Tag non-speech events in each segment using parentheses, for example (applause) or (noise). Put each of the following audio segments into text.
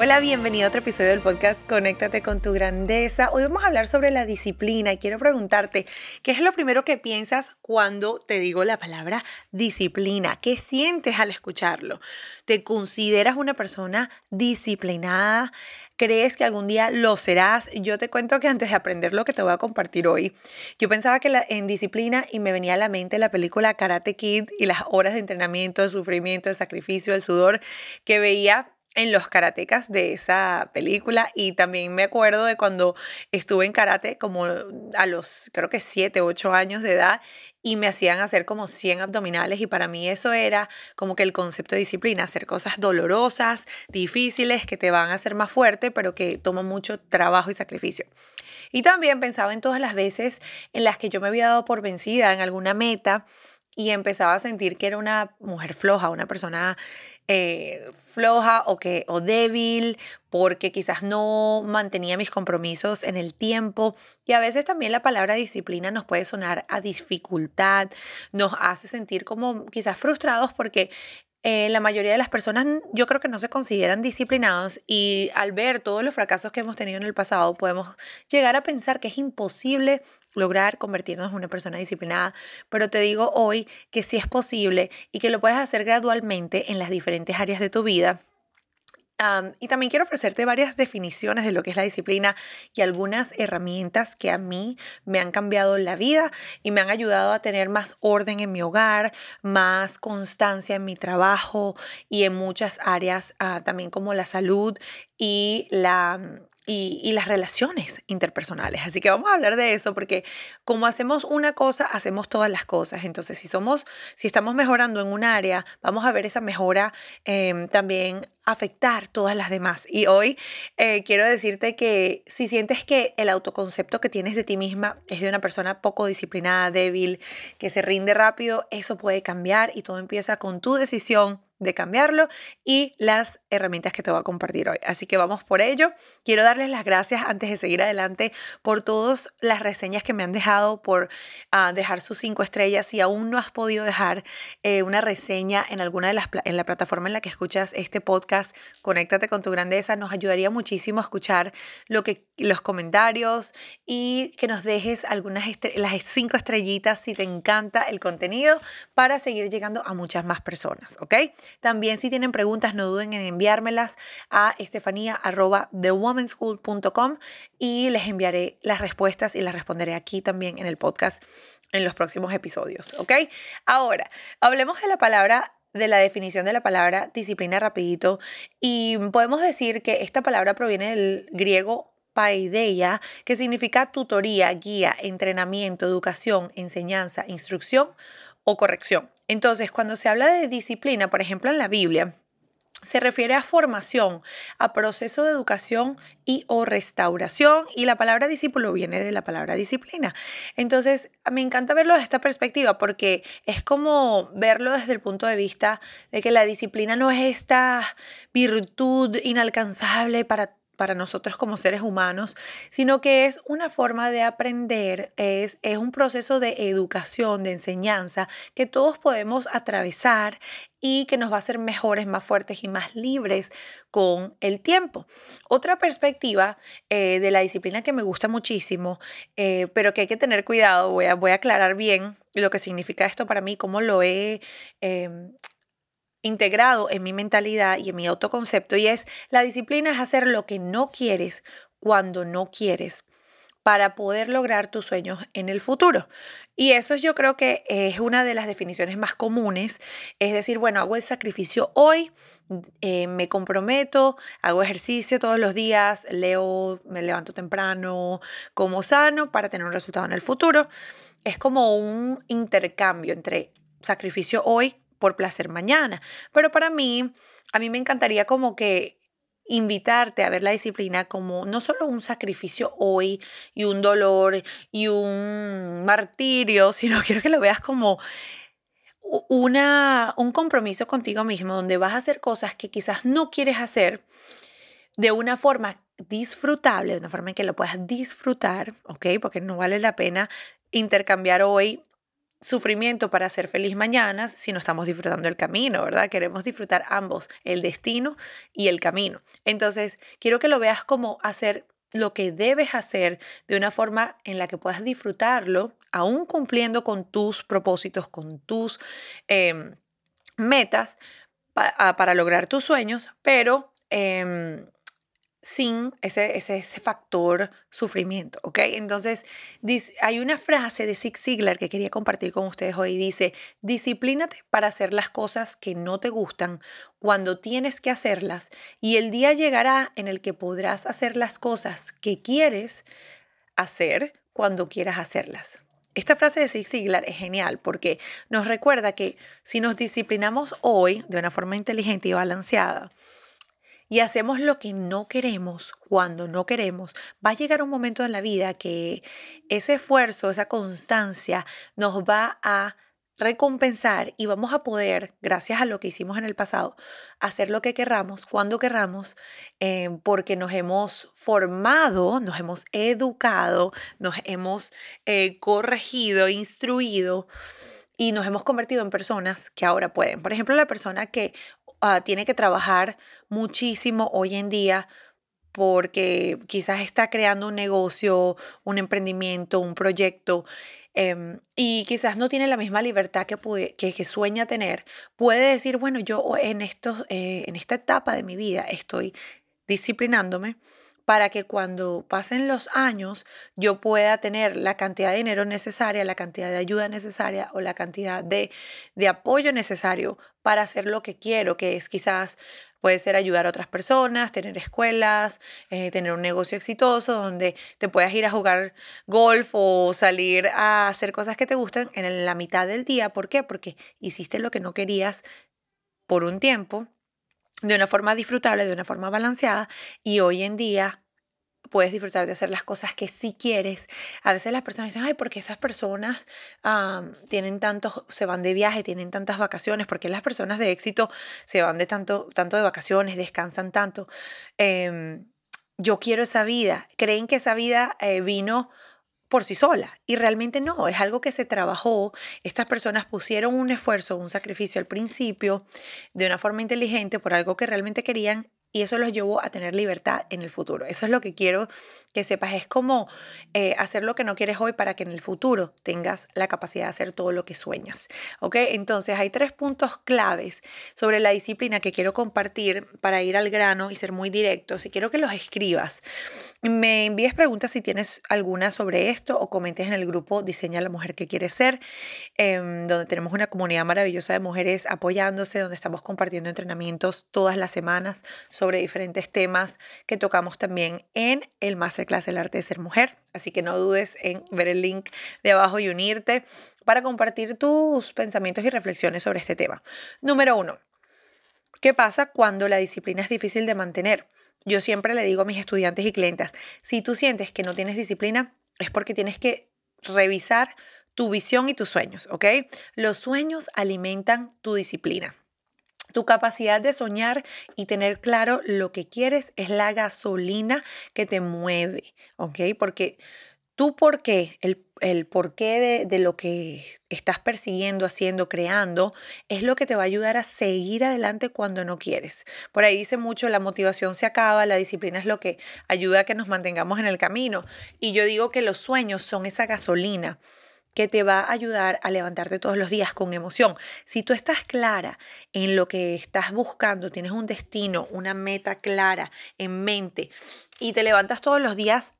Hola, bienvenido a otro episodio del podcast Conéctate con tu grandeza. Hoy vamos a hablar sobre la disciplina y quiero preguntarte, ¿qué es lo primero que piensas cuando te digo la palabra disciplina? ¿Qué sientes al escucharlo? ¿Te consideras una persona disciplinada? ¿Crees que algún día lo serás? Yo te cuento que antes de aprender lo que te voy a compartir hoy, yo pensaba que en disciplina y me venía a la mente la película Karate Kid y las horas de entrenamiento, de sufrimiento, de sacrificio, el sudor que veía en los karatecas de esa película y también me acuerdo de cuando estuve en karate como a los creo que 7, 8 años de edad y me hacían hacer como 100 abdominales y para mí eso era como que el concepto de disciplina, hacer cosas dolorosas, difíciles, que te van a hacer más fuerte, pero que toman mucho trabajo y sacrificio. Y también pensaba en todas las veces en las que yo me había dado por vencida en alguna meta y empezaba a sentir que era una mujer floja, una persona eh, floja o, que, o débil porque quizás no mantenía mis compromisos en el tiempo. Y a veces también la palabra disciplina nos puede sonar a dificultad, nos hace sentir como quizás frustrados porque eh, la mayoría de las personas yo creo que no se consideran disciplinados y al ver todos los fracasos que hemos tenido en el pasado podemos llegar a pensar que es imposible lograr convertirnos en una persona disciplinada, pero te digo hoy que sí es posible y que lo puedes hacer gradualmente en las diferentes áreas de tu vida y también quiero ofrecerte varias definiciones de lo que es la disciplina y algunas herramientas que a mí me han cambiado la vida y me han ayudado a tener más orden en mi hogar, más constancia en mi trabajo y en muchas áreas, ah, también como la salud y la y, las relaciones interpersonales. Así que vamos a hablar de eso porque como hacemos una cosa, hacemos todas las cosas. Entonces, si somos, si estamos mejorando en un área, vamos a ver esa mejora em, también afectar todas las demás. Y hoy eh, quiero decirte que si sientes que el autoconcepto que tienes de ti misma es de una persona poco disciplinada, débil, que se rinde rápido, eso puede cambiar y todo empieza con tu decisión de cambiarlo y las herramientas que te voy a compartir hoy. Así que vamos por ello. Quiero darles las gracias antes de seguir adelante por todas las reseñas que me han dejado, por ah, dejar sus cinco estrellas. Si aún no has podido dejar eh, una reseña en alguna de las en la plataforma en la que escuchas este podcast, conéctate con tu grandeza. Nos ayudaría muchísimo a escuchar lo que los comentarios y que nos dejes algunas las cinco estrellitas si te encanta el contenido para seguir llegando a muchas más personas, ¿ok? También si tienen preguntas, no duden en enviármelas a estefanía.thewomenschool.com y les enviaré las respuestas y las responderé aquí también en el podcast en los próximos episodios, ¿ok? Ahora, hablemos de la palabra de la definición de la palabra disciplina rapidito y podemos decir que esta palabra proviene del griego paideia, que significa tutoría, guía, entrenamiento, educación, enseñanza, instrucción corrección. Entonces, cuando se habla de disciplina, por ejemplo, en la Biblia, se refiere a formación, a proceso de educación y o restauración y la palabra discípulo viene de la palabra disciplina. Entonces, me encanta verlo desde esta perspectiva porque es como verlo desde el punto de vista de que la disciplina no es esta virtud inalcanzable para para nosotros como seres humanos, sino que es una forma de aprender, es, es un proceso de educación, de enseñanza que todos podemos atravesar y que nos va a hacer mejores, más fuertes y más libres con el tiempo. Otra perspectiva eh, de la disciplina que me gusta muchísimo, eh, pero que hay que tener cuidado, voy a, voy a aclarar bien lo que significa esto para mí, cómo lo he em, integrado en mi mentalidad y en mi autoconcepto y es la disciplina es hacer lo que no quieres cuando no quieres para poder lograr tus sueños en el futuro. Y eso yo creo que es una de las definiciones más comunes. Es decir, bueno, hago el sacrificio hoy, eh, me comprometo, hago ejercicio todos los días, leo, me levanto temprano, como sano para tener un resultado en el futuro. Es como un intercambio entre sacrificio hoy por placer mañana. Pero para mí, a mí me encantaría como que invitarte a ver la disciplina como no solo un sacrificio hoy y un dolor y un martirio, (laughs) sino quiero que lo veas como una, un compromiso contigo mismo donde vas a hacer cosas que quizás no quieres hacer de una forma disfrutable, de una forma en que lo puedas disfrutar, ¿ok? Porque no vale la pena intercambiar hoy sufrimiento para ser feliz mañana si no estamos disfrutando el camino, ¿verdad? Queremos disfrutar ambos, el destino y el camino. Entonces, quiero que lo veas como hacer lo que debes hacer de una forma en la que puedas disfrutarlo, aún cumpliendo con tus propósitos, con tus em, metas ah, para lograr tus sueños, pero em, sin ese, ese, factor sufrimiento, ¿ok? Entonces, hay una frase de Zig Ziglar que quería compartir con ustedes hoy. Dice, disciplínate para hacer las cosas que no te gustan cuando tienes que hacerlas y el día llegará en el que podrás hacer las cosas que quieres hacer cuando quieras hacerlas. Esta frase de Zig Ziglar es genial porque nos recuerda que si nos disciplinamos hoy de una forma inteligente y balanceada, y hacemos lo que no queremos cuando no queremos, va a llegar un momento en la vida que ese esfuerzo, esa constancia nos va a recompensar y vamos a poder, gracias a lo que hicimos en el pasado, hacer lo que querramos, cuando querramos, eh, porque nos hemos formado, nos hemos educado, nos hemos eh, corregido, instruido y nos hemos convertido en personas que ahora pueden. Por ejemplo, la persona que Ah, tiene que trabajar muchísimo hoy en día porque quizás está creando un negocio, un emprendimiento, un proyecto em, y quizás no tiene la misma libertad que, que, sueña tener, puede decir, bueno, yo en, estos, eh, en esta etapa de mi vida estoy disciplinándome para que cuando pasen los años yo pueda tener la cantidad de dinero necesaria, la cantidad de ayuda necesaria o la cantidad de, de apoyo necesario para hacer lo que quiero, que es quizás Puede ser ayudar a otras personas, tener escuelas, eh, tener un negocio exitoso donde te puedas ir a jugar golf o salir a hacer cosas que te gusten en la mitad del día. ¿Por qué? Porque hiciste lo que no querías por un tiempo de una forma disfrutable, de una forma balanceada y hoy en día puedes disfrutar de hacer las cosas que sí quieres. A veces las personas dicen, ay, porque esas personas tienen tantos, se van de viaje, tienen tantas vacaciones, porque las personas de éxito se van de tanto, tanto de vacaciones, descansan tanto. Em, yo quiero esa vida. Creen que esa vida eh, vino por sí sola. Y realmente no, es algo que se trabajó. Estas personas pusieron un esfuerzo, un sacrificio al principio de una forma inteligente por algo que realmente querían y eso los llevó a tener libertad en el futuro. Eso es lo que quiero que sepas. Es como eh, hacer lo que no quieres hoy para que en el futuro tengas la capacidad de hacer todo lo que sueñas. ¿Ok? Entonces hay tres puntos claves sobre la disciplina que quiero compartir para ir al grano y ser muy directos. Y quiero que los escribas. Me envíes preguntas si tienes alguna sobre esto o comentes en el grupo Diseña la mujer que quieres ser, em, donde tenemos una comunidad maravillosa de mujeres apoyándose, donde estamos compartiendo entrenamientos todas las semanas sobre diferentes temas que tocamos también en el Masterclass El Arte de Ser Mujer. Así que no dudes en ver el link de abajo y unirte para compartir tus pensamientos y reflexiones sobre este tema. Número uno, ¿qué pasa cuando la disciplina es difícil de mantener? Yo siempre le digo a mis estudiantes y clientes, si tú sientes que no tienes disciplina, es porque tienes que revisar tu visión y tus sueños, ¿ok? Los sueños alimentan tu disciplina. Tu capacidad de soñar y tener claro lo que quieres es la gasolina que te mueve, ¿ok? Porque tú por qué, el, el porqué de, de lo que estás persiguiendo, haciendo, creando, es lo que te va a ayudar a seguir adelante cuando no quieres. Por ahí dice mucho, la motivación se acaba, la disciplina es lo que ayuda a que nos mantengamos en el camino. Y yo digo que los sueños son esa gasolina que te va a ayudar a levantarte todos los días con emoción. Si tú estás clara en lo que estás buscando, tienes un destino, una meta clara en mente y te levantas todos los días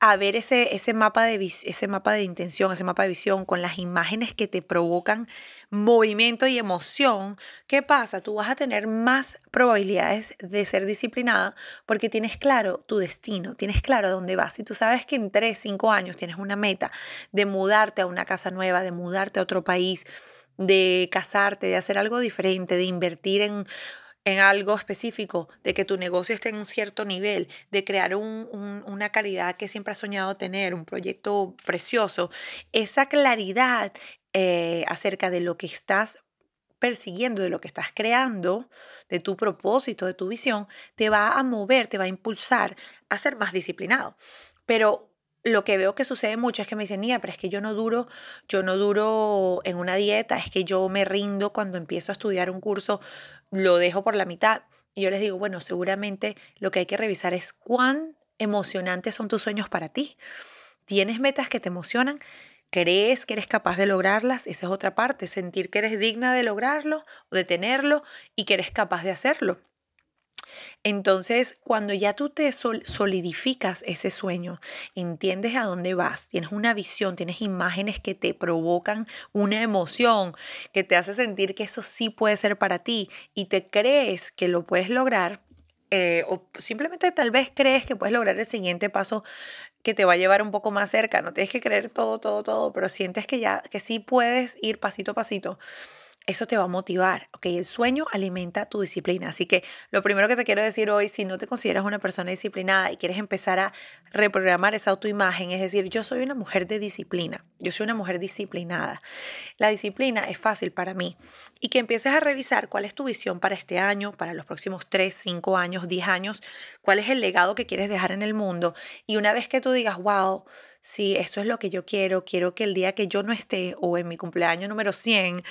a ver ese, ese, mapa de, ese mapa de intención, ese mapa de visión con las imágenes que te provocan movimiento y emoción, ¿qué pasa? Tú vas a tener más probabilidades de ser disciplinada porque tienes claro tu destino, tienes claro a dónde vas. Si tú sabes que en 3, 5 años tienes una meta de mudarte a una casa nueva, de mudarte a otro país, de casarte, de hacer algo diferente, de invertir en en algo específico, de que tu negocio esté en un cierto nivel, de crear una calidad que siempre has soñado tener, un proyecto precioso, esa claridad eh, acerca de lo que estás persiguiendo, de lo que estás creando, de tu propósito, de tu visión, te va a mover, te va a impulsar a ser más disciplinado. Pero lo que veo que sucede mucho es que me dicen, Nia, pero es que yo no duro, yo no duro en una dieta, es que yo me rindo cuando empiezo a estudiar un curso, lo dejo por la mitad. Y yo les digo, bueno, seguramente lo que hay que revisar es cuán emocionantes son tus sueños para ti. ¿Tienes metas que te emocionan? ¿Crees que eres capaz de lograrlas? Esa es otra parte, sentir que eres digna de lograrlo de tenerlo y que eres capaz de hacerlo. Entonces, cuando ya tú te solidificas ese sueño, entiendes a dónde vas, tienes una visión, tienes imágenes que te provocan una emoción, que te hace sentir que eso sí puede ser para ti y te crees que lo puedes lograr, eh, o simplemente tal vez crees que puedes lograr el siguiente paso que te va a llevar un poco más cerca, no tienes que creer todo, todo, todo, pero sientes que ya, que sí puedes ir pasito a pasito eso te va a motivar, ¿ok? El sueño alimenta tu disciplina. Así que lo primero que te quiero decir hoy, si no te consideras una persona disciplinada y quieres empezar a reprogramar esa autoimagen, es decir, yo soy una mujer de disciplina, yo soy una mujer disciplinada. La disciplina es fácil para mí. Y que empieces a revisar cuál es tu visión para este año, para los próximos 3, 5 años, 10 años, cuál es el legado que quieres dejar en el mundo. Y una vez que tú digas, wow, si esto es lo que yo quiero, quiero que el día que yo no esté o en mi cumpleaños número 100,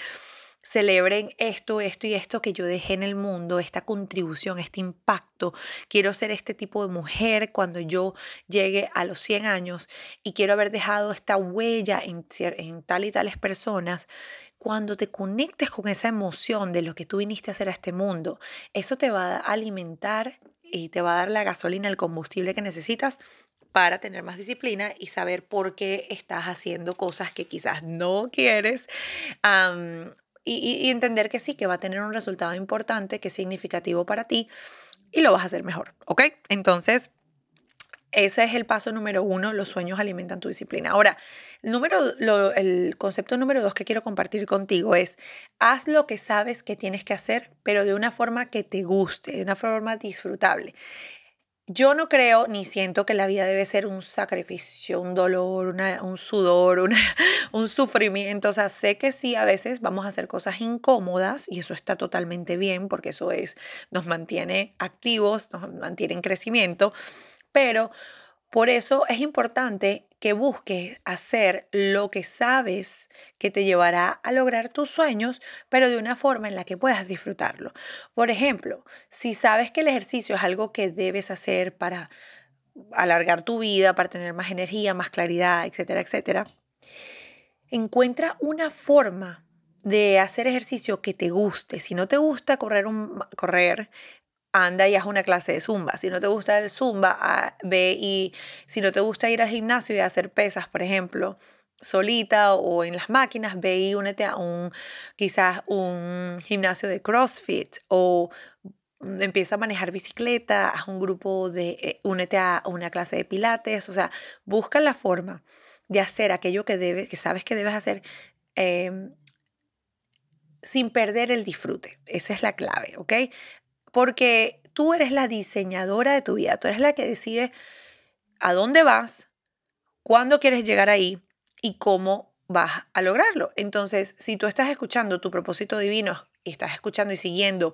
celebren esto, esto y esto que yo dejé en el mundo, esta contribución, este impacto. Quiero ser este tipo de mujer cuando yo llegue a los 100 años y quiero haber dejado esta huella en, en tal y tales personas. Cuando te conectes con esa emoción de lo que tú viniste a hacer a este mundo, eso te va a alimentar y te va a dar la gasolina, el combustible que necesitas para tener más disciplina y saber por qué estás haciendo cosas que quizás no quieres y, entender que sí, que va a tener un resultado importante, que es significativo para ti y lo vas a hacer mejor, ¿ok? Entonces, ese es el paso número uno, los sueños alimentan tu disciplina. Ahora, el, número, el concepto número dos que quiero compartir contigo es, haz lo que sabes que tienes que hacer, pero de una forma que te guste, de una forma disfrutable. Yo no creo ni siento que la vida debe ser un sacrificio, un dolor, un sudor, (laughs) un sufrimiento. O sea, sé que sí, a veces vamos a hacer cosas incómodas y eso está totalmente bien porque eso es, nos mantiene activos, nos mantiene en crecimiento, pero por eso es importante que busques hacer lo que sabes que te llevará a lograr tus sueños, pero de una forma en la que puedas disfrutarlo. Por ejemplo, si sabes que el ejercicio es algo que debes hacer para alargar tu vida, para tener más energía, más claridad, etcétera, etcétera, encuentra una forma de hacer ejercicio que te guste. Si no te gusta correr, un, correr anda y haz una clase de zumba. Si no te gusta el zumba, ah, ve y si no te gusta ir al gimnasio y hacer pesas, por ejemplo, solita o en las máquinas, ve y únete a un quizás un gimnasio de CrossFit o empieza a manejar bicicleta, haz un grupo de, eh, únete a una clase de pilates, o sea, busca la forma de hacer aquello que debes, que sabes que debes hacer em, sin perder el disfrute. Esa es la clave, ¿ok? Porque tú eres la diseñadora de tu vida, tú eres la que decide a dónde vas, cuándo quieres llegar ahí y cómo vas a lograrlo. Entonces, si tú estás escuchando tu propósito divino y estás escuchando y siguiendo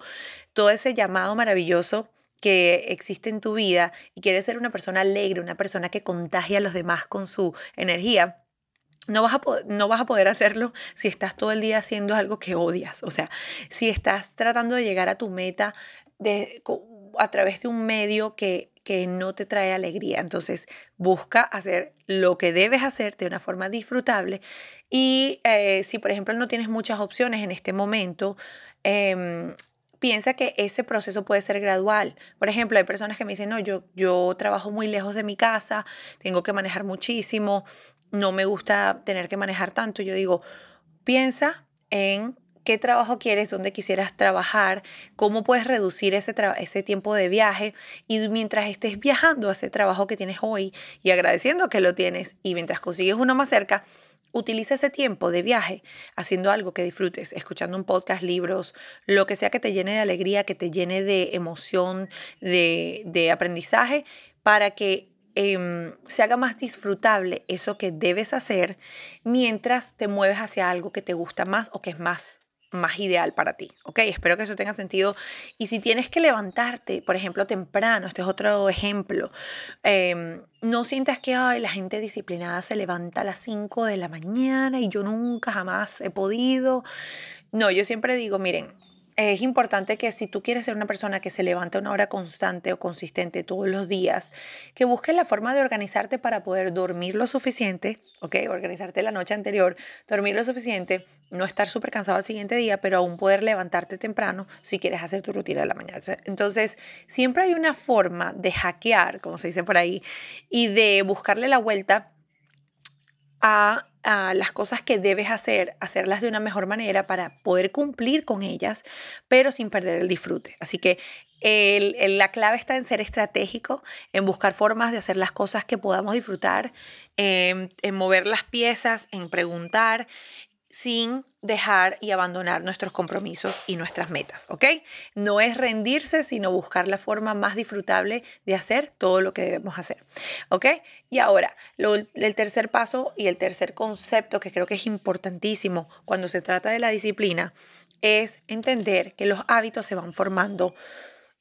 todo ese llamado maravilloso que existe en tu vida y quieres ser una persona alegre, una persona que contagia a los demás con su energía, no vas, a no vas a poder hacerlo si estás todo el día haciendo algo que odias. O sea, si estás tratando de llegar a tu meta de, a través de un medio que, que no te trae alegría. Entonces, busca hacer lo que debes hacer de una forma disfrutable. Y eh, si, por ejemplo, no tienes muchas opciones en este momento, em, piensa que ese proceso puede ser gradual. Por ejemplo, hay personas que me dicen, no, yo, yo trabajo muy lejos de mi casa, tengo que manejar muchísimo, no me gusta tener que manejar tanto. Yo digo, piensa en qué trabajo quieres, dónde quisieras trabajar, cómo puedes reducir ese, ese tiempo de viaje y mientras estés viajando a ese trabajo que tienes hoy y agradeciendo que lo tienes y mientras consigues uno más cerca, utiliza ese tiempo de viaje haciendo algo que disfrutes, escuchando un podcast, libros, lo que sea que te llene de alegría, que te llene de emoción, de, de aprendizaje, para que em, se haga más disfrutable eso que debes hacer mientras te mueves hacia algo que te gusta más o que es más más ideal para ti, ¿ok? Espero que eso tenga sentido. Y si tienes que levantarte, por ejemplo, temprano, este es otro ejemplo, em, no sientas que Ay, la gente disciplinada se levanta a las 5 de la mañana y yo nunca jamás he podido. No, yo siempre digo, miren, es importante que si tú quieres ser una persona que se levanta una hora constante o consistente todos los días, que busques la forma de organizarte para poder dormir lo suficiente, ¿ok? Organizarte la noche anterior, dormir lo suficiente, no estar súper cansado al siguiente día, pero aún poder levantarte temprano si quieres hacer tu rutina de la mañana. Entonces, siempre hay una forma de hackear, como se dice por ahí, y de buscarle la vuelta a las cosas que debes hacer, hacerlas de una mejor manera para poder cumplir con ellas, pero sin perder el disfrute. Así que la clave está en ser estratégico, en buscar formas de hacer las cosas que podamos disfrutar, en mover las piezas, en preguntar, sin dejar y abandonar nuestros compromisos y nuestras metas, ¿ok? No es rendirse, sino buscar la forma más disfrutable de hacer todo lo que debemos hacer, ¿ok? Y ahora, el tercer paso y el tercer concepto que creo que es importantísimo cuando se trata de la disciplina es entender que los hábitos se van formando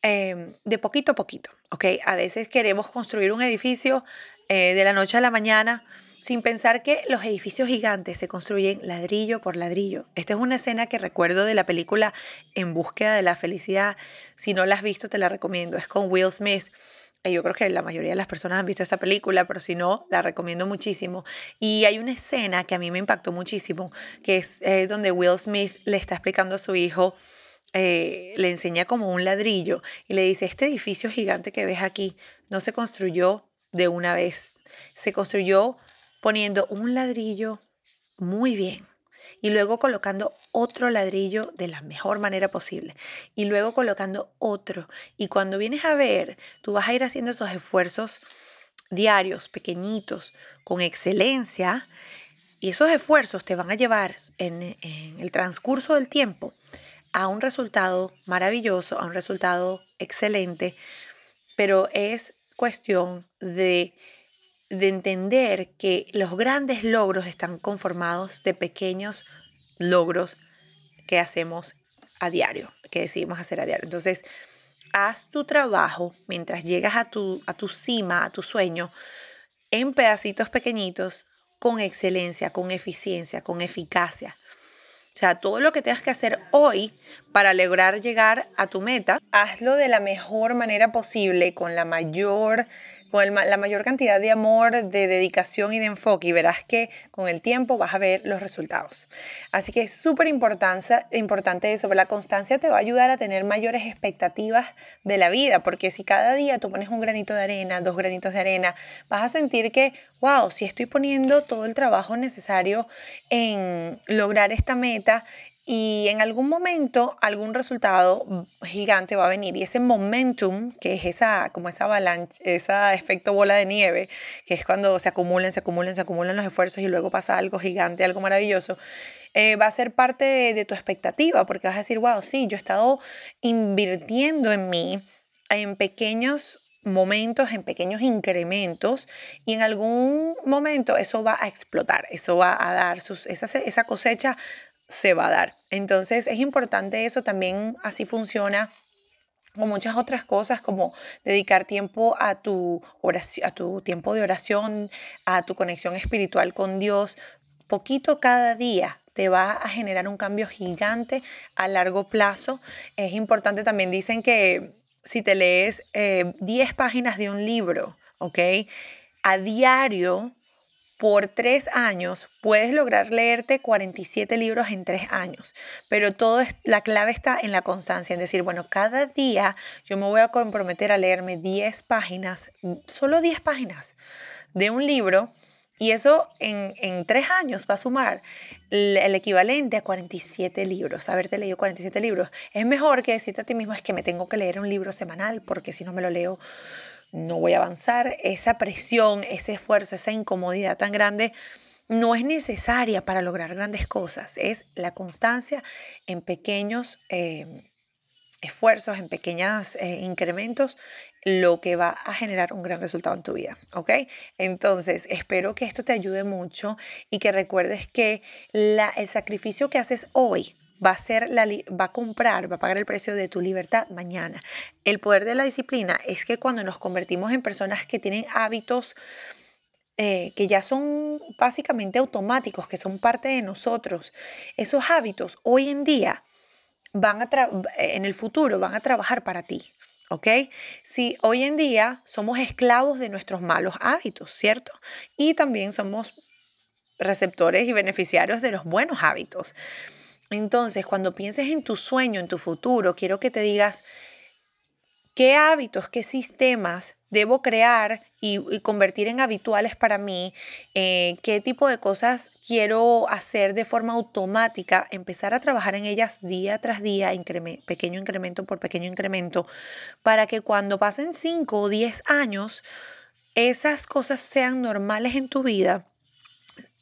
em, de poquito a poquito, ¿ok? A veces queremos construir un edificio eh, de la noche a la mañana, sin pensar que los edificios gigantes se construyen ladrillo por ladrillo. Esta es una escena que recuerdo de la película En búsqueda de la felicidad. Si no la has visto, te la recomiendo. Es con Will Smith. Yo creo que la mayoría de las personas han visto esta película, pero si no, la recomiendo muchísimo. Y hay una escena que a mí me impactó muchísimo, que es eh, donde Will Smith le está explicando a su hijo, eh, le enseña como un ladrillo y le dice, este edificio gigante que ves aquí no se construyó de una vez, se construyó poniendo un ladrillo muy bien y luego colocando otro ladrillo de la mejor manera posible y luego colocando otro. Y cuando vienes a ver, tú vas a ir haciendo esos esfuerzos diarios, pequeñitos, con excelencia y esos esfuerzos te van a llevar en, el transcurso del tiempo a un resultado maravilloso, a un resultado excelente, pero es cuestión de de entender que los grandes logros están conformados de pequeños logros que hacemos a diario, que decidimos hacer a diario. Entonces, haz tu trabajo mientras llegas a tu, a tu cima, a tu sueño, en pedacitos pequeñitos, con excelencia, con eficiencia, con eficacia. O sea, todo lo que tengas que hacer hoy para lograr llegar a tu meta, hazlo de la mejor manera posible, con la mayor con la mayor cantidad de amor, de dedicación y de enfoque y verás que con el tiempo vas a ver los resultados. Así que es súper importante eso, la constancia te va a ayudar a tener mayores expectativas de la vida, porque si cada día tú pones un granito de arena, dos granitos de arena, vas a sentir que, wow, si estoy poniendo todo el trabajo necesario en lograr esta meta, y en algún momento algún resultado gigante va a venir y ese momentum, que es esa como esa avalancha, ese efecto bola de nieve, que es cuando se acumulan, se acumulan, se acumulan los esfuerzos y luego pasa algo gigante, algo maravilloso, eh, va a ser parte de, tu expectativa, porque vas a decir, wow, sí, yo he estado invirtiendo en mí en pequeños momentos, en pequeños incrementos y en algún momento eso va a explotar, eso va a dar sus, esa, esa cosecha se va a dar. Entonces es importante eso, también así funciona con muchas otras cosas como dedicar tiempo a tu oración, a tu tiempo de oración, a tu conexión espiritual con Dios, poquito cada día te va a generar un cambio gigante a largo plazo. Es importante también, dicen que si te lees 10 eh, páginas de un libro, ¿ok? A diario, por tres años puedes lograr leerte 47 libros en tres años, pero todo es, la clave está en la constancia, en decir, bueno, cada día yo me voy a comprometer a leerme 10 páginas, solo 10 páginas de un libro, y eso en, en tres años va a sumar el, el, equivalente a 47 libros, haberte leído 47 libros. Es mejor que decirte a ti mismo, es que me tengo que leer un libro semanal, porque si no me lo leo no voy a avanzar, esa presión, ese esfuerzo, esa incomodidad tan grande no es necesaria para lograr grandes cosas, es la constancia en pequeños eh, esfuerzos, en pequeños eh, incrementos, lo que va a generar un gran resultado en tu vida, ¿ok? Entonces, espero que esto te ayude mucho y que recuerdes que la, el sacrificio que haces hoy va a, ser la, va a comprar, va a pagar el precio de tu libertad mañana. El poder de la disciplina es que cuando nos convertimos en personas que tienen hábitos eh, que ya son básicamente automáticos, que son parte de nosotros, esos hábitos hoy en día van a en el futuro van a trabajar para ti. ¿Ok? Si hoy en día somos esclavos de nuestros malos hábitos, ¿cierto? Y también somos receptores y beneficiarios de los buenos hábitos. Entonces, cuando pienses en tu sueño, en tu futuro, quiero que te digas, ¿qué hábitos, qué sistemas debo crear y, convertir en habituales para mí? Eh, ¿Qué tipo de cosas quiero hacer de forma automática? Empezar a trabajar en ellas día tras día, pequeño incremento por pequeño incremento, para que cuando pasen 5 o 10 años, esas cosas sean normales en tu vida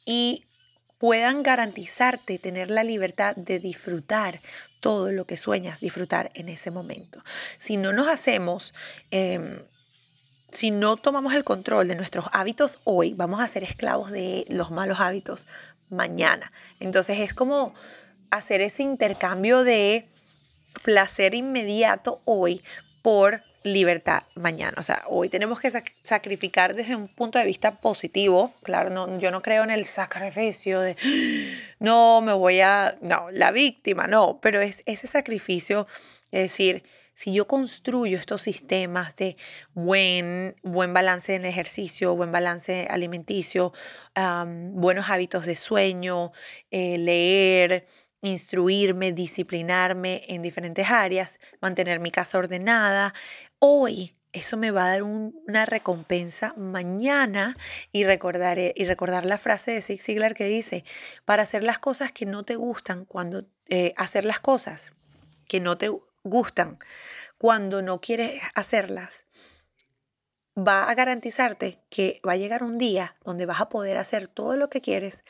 y puedan garantizarte tener la libertad de disfrutar todo lo que sueñas disfrutar en ese momento. Si no nos hacemos... Em, si no tomamos el control de nuestros hábitos hoy, vamos a ser esclavos de los malos hábitos mañana. Entonces es como hacer ese intercambio de placer inmediato hoy por libertad mañana. O sea, hoy tenemos que sacrificar desde un punto de vista positivo. Claro, no, yo no creo en el sacrificio de, (gasps) no, me voy a, no, la víctima, no, pero es ese sacrificio, es decir, si yo construyo estos sistemas de buen, buen balance en ejercicio, buen balance alimenticio, buenos hábitos de sueño, eh, leer, instruirme, disciplinarme en diferentes áreas, mantener mi casa ordenada, hoy eso me va a dar una recompensa mañana y recordar, y recordar la frase de Zig Ziglar que dice, para hacer las cosas que no te gustan, cuando eh, hacer las cosas que no te gustan, cuando no quieres hacerlas, va a garantizarte que va a llegar un día donde vas a poder hacer todo lo que quieres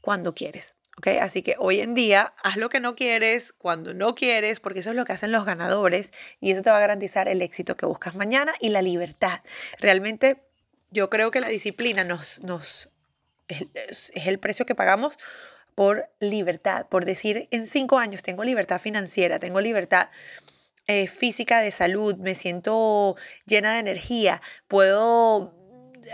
cuando quieres. Así que hoy en día haz lo que no quieres, cuando no quieres, porque eso es lo que hacen los ganadores y eso te va a garantizar el éxito que buscas mañana y la libertad. Realmente yo creo que la disciplina nos, nos es, el precio que pagamos por libertad, por decir en cinco años tengo libertad financiera, tengo libertad eh, física de salud, me siento llena de energía, puedo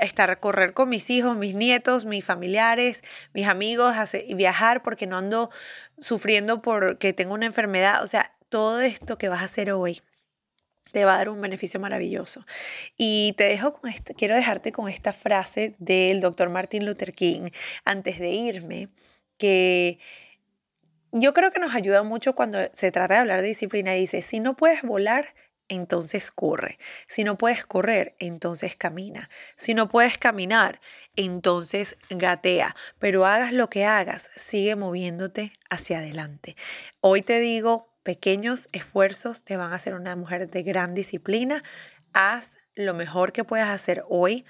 estar, correr con mis hijos, mis nietos, mis familiares, mis amigos, y viajar porque no ando sufriendo porque tengo una enfermedad. O sea, todo esto que vas a hacer hoy te va a dar un beneficio maravilloso. Y te dejo con esto, quiero dejarte con esta frase del doctor Martin Luther King antes de irme, que yo creo que nos ayuda mucho cuando se trata de hablar de disciplina. Dice, si no puedes volar, entonces corre. Si no puedes correr, entonces camina. Si no puedes caminar, entonces gatea. Pero hagas lo que hagas, sigue moviéndote hacia adelante. Hoy te digo, pequeños esfuerzos te van a hacer una mujer de gran disciplina. Haz lo mejor que puedas hacer hoy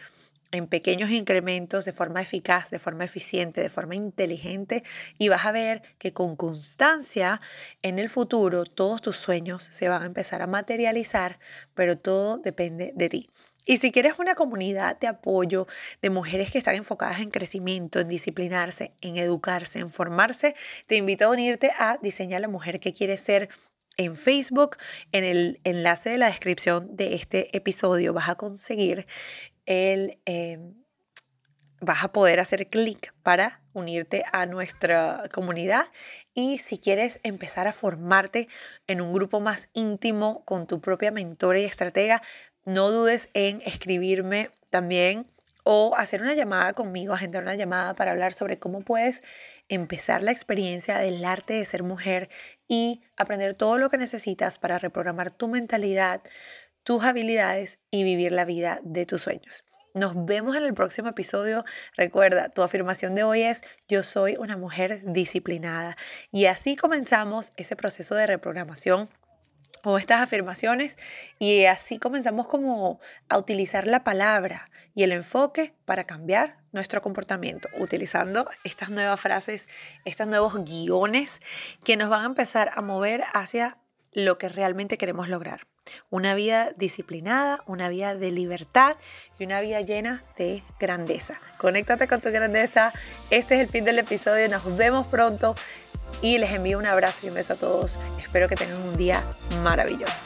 en pequeños incrementos de forma eficaz, de forma eficiente, de forma inteligente y vas a ver que con constancia en el futuro todos tus sueños se van a empezar a materializar, pero todo depende de ti. Y si quieres una comunidad de apoyo de mujeres que están enfocadas en crecimiento, en disciplinarse, en educarse, en formarse, te invito a unirte a Diseña la Mujer que quiere ser en Facebook. En el enlace de la descripción de este episodio vas a conseguir el, em, vas a poder hacer clic para unirte a nuestra comunidad y si quieres empezar a formarte en un grupo más íntimo con tu propia mentora y estratega, no dudes en escribirme también o hacer una llamada conmigo, agendar una llamada para hablar sobre cómo puedes empezar la experiencia del arte de ser mujer y aprender todo lo que necesitas para reprogramar tu mentalidad, tus habilidades y vivir la vida de tus sueños. Nos vemos en el próximo episodio. Recuerda, tu afirmación de hoy es yo soy una mujer disciplinada. Y así comenzamos ese proceso de reprogramación o estas afirmaciones y así comenzamos como a utilizar la palabra y el enfoque para cambiar nuestro comportamiento, utilizando estas nuevas frases, estos nuevos guiones que nos van a empezar a mover hacia lo que realmente queremos lograr. Una vida disciplinada, una vida de libertad y una vida llena de grandeza. Conéctate con tu grandeza. Este es el fin del episodio. Nos vemos pronto y les envío un abrazo y un beso a todos. Espero que tengan un día maravilloso.